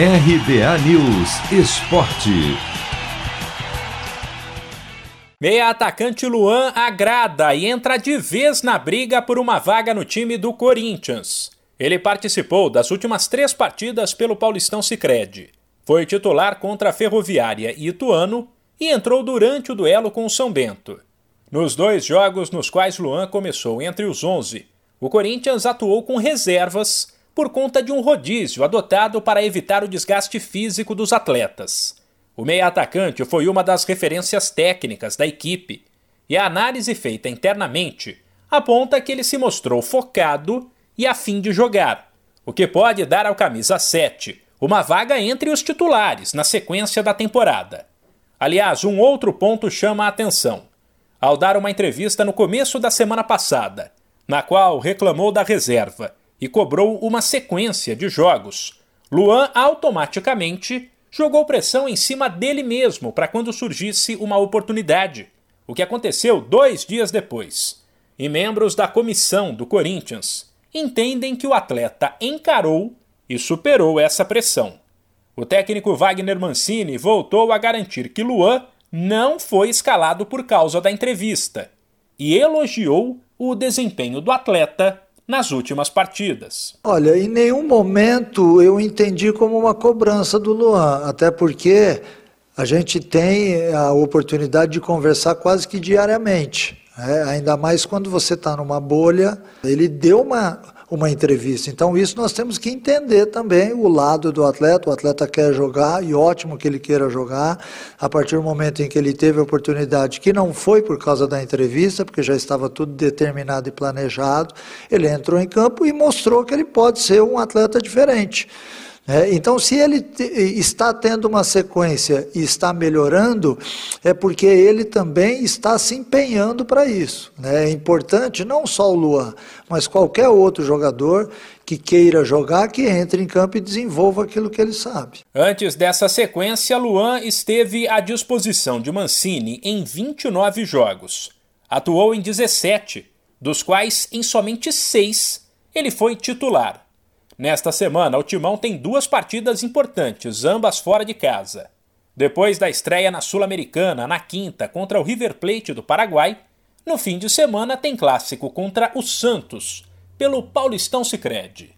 RBA News Esporte. Meia atacante Luan agrada e entra de vez na briga por uma vaga no time do Corinthians. Ele participou das últimas três partidas pelo Paulistão Sicredi. Foi titular contra a Ferroviária e Ituano e entrou durante o duelo com o São Bento. Nos dois jogos nos quais Luan começou entre os 11, o Corinthians atuou com reservas por conta de um rodízio adotado para evitar o desgaste físico dos atletas. O meia-atacante foi uma das referências técnicas da equipe e a análise feita internamente aponta que ele se mostrou focado e a fim de jogar, o que pode dar ao camisa 7 uma vaga entre os titulares na sequência da temporada. Aliás, um outro ponto chama a atenção. Ao dar uma entrevista no começo da semana passada, na qual reclamou da reserva e cobrou uma sequência de jogos, Luan automaticamente jogou pressão em cima dele mesmo para quando surgisse uma oportunidade, o que aconteceu dois dias depois. E membros da comissão do Corinthians entendem que o atleta encarou e superou essa pressão. O técnico Wagner Mancini voltou a garantir que Luan não foi escalado por causa da entrevista e elogiou o desempenho do atleta nas últimas partidas. Olha, em nenhum momento eu entendi como uma cobrança do Luan, até porque a gente tem a oportunidade de conversar quase que diariamente. É, ainda mais quando você está numa bolha. Ele deu uma uma entrevista. Então, isso nós temos que entender também o lado do atleta. O atleta quer jogar e ótimo que ele queira jogar. A partir do momento em que ele teve a oportunidade, que não foi por causa da entrevista, porque já estava tudo determinado e planejado, ele entrou em campo e mostrou que ele pode ser um atleta diferente. É, então, se ele está tendo uma sequência e está melhorando, é porque ele também está se empenhando para isso. Né? É importante não só o Luan, mas qualquer outro jogador que queira jogar, que entre em campo e desenvolva aquilo que ele sabe. Antes dessa sequência, Luan esteve à disposição de Mancini em 29 jogos. Atuou em 17, dos quais em somente seis ele foi titular. Nesta semana, o Timão tem duas partidas importantes, ambas fora de casa. Depois da estreia na Sul-Americana, na quinta, contra o River Plate do Paraguai, no fim de semana tem clássico contra o Santos, pelo Paulistão Sicredi.